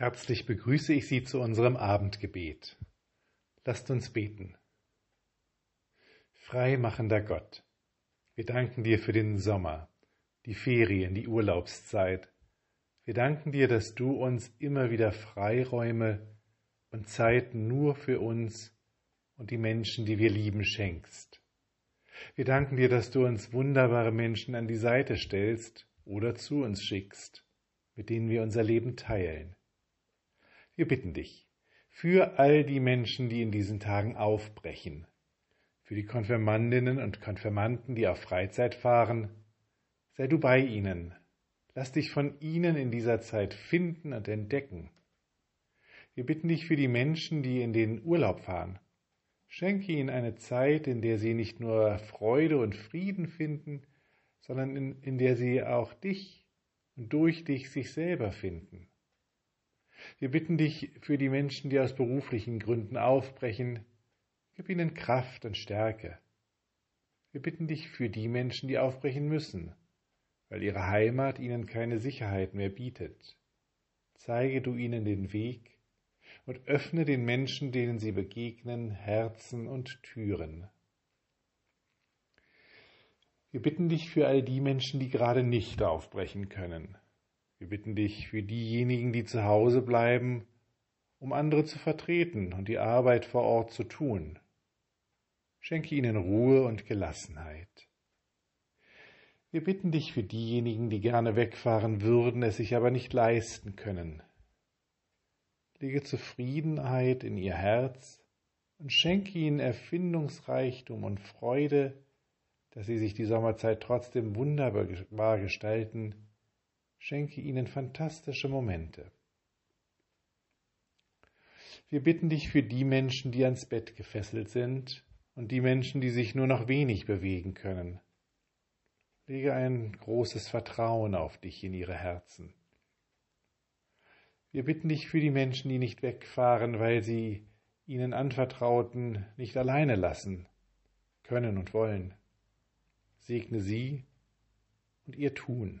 Herzlich begrüße ich Sie zu unserem Abendgebet. Lasst uns beten. Freimachender Gott, wir danken dir für den Sommer, die Ferien, die Urlaubszeit. Wir danken dir, dass du uns immer wieder Freiräume und Zeiten nur für uns und die Menschen, die wir lieben, schenkst. Wir danken dir, dass du uns wunderbare Menschen an die Seite stellst oder zu uns schickst, mit denen wir unser Leben teilen. Wir bitten dich für all die Menschen, die in diesen Tagen aufbrechen, für die Konfirmandinnen und Konfirmanden, die auf Freizeit fahren, sei du bei ihnen, lass dich von ihnen in dieser Zeit finden und entdecken. Wir bitten dich für die Menschen, die in den Urlaub fahren. Schenke ihnen eine Zeit, in der sie nicht nur Freude und Frieden finden, sondern in, in der sie auch dich und durch dich sich selber finden. Wir bitten dich für die Menschen, die aus beruflichen Gründen aufbrechen, gib ihnen Kraft und Stärke. Wir bitten dich für die Menschen, die aufbrechen müssen, weil ihre Heimat ihnen keine Sicherheit mehr bietet. Zeige du ihnen den Weg und öffne den Menschen, denen sie begegnen, Herzen und Türen. Wir bitten dich für all die Menschen, die gerade nicht aufbrechen können, wir bitten dich für diejenigen, die zu Hause bleiben, um andere zu vertreten und die Arbeit vor Ort zu tun. Schenke ihnen Ruhe und Gelassenheit. Wir bitten dich für diejenigen, die gerne wegfahren würden, es sich aber nicht leisten können. Lege Zufriedenheit in ihr Herz und schenke ihnen Erfindungsreichtum und Freude, dass sie sich die Sommerzeit trotzdem wunderbar gestalten Schenke ihnen fantastische Momente. Wir bitten dich für die Menschen, die ans Bett gefesselt sind und die Menschen, die sich nur noch wenig bewegen können. Lege ein großes Vertrauen auf dich in ihre Herzen. Wir bitten dich für die Menschen, die nicht wegfahren, weil sie ihnen anvertrauten, nicht alleine lassen können und wollen. Segne sie und ihr Tun.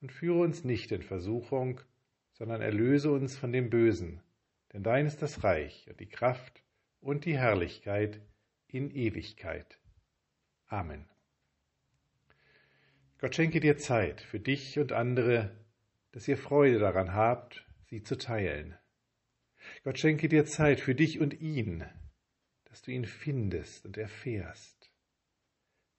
und führe uns nicht in Versuchung, sondern erlöse uns von dem Bösen, denn dein ist das Reich und die Kraft und die Herrlichkeit in Ewigkeit. Amen. Gott schenke dir Zeit für dich und andere, dass ihr Freude daran habt, sie zu teilen. Gott schenke dir Zeit für dich und ihn, dass du ihn findest und erfährst.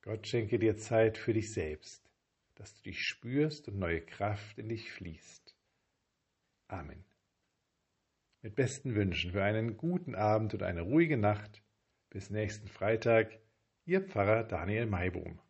Gott schenke dir Zeit für dich selbst, dass du dich spürst und neue Kraft in dich fließt. Amen. Mit besten Wünschen für einen guten Abend und eine ruhige Nacht. Bis nächsten Freitag, Ihr Pfarrer Daniel Maibohm.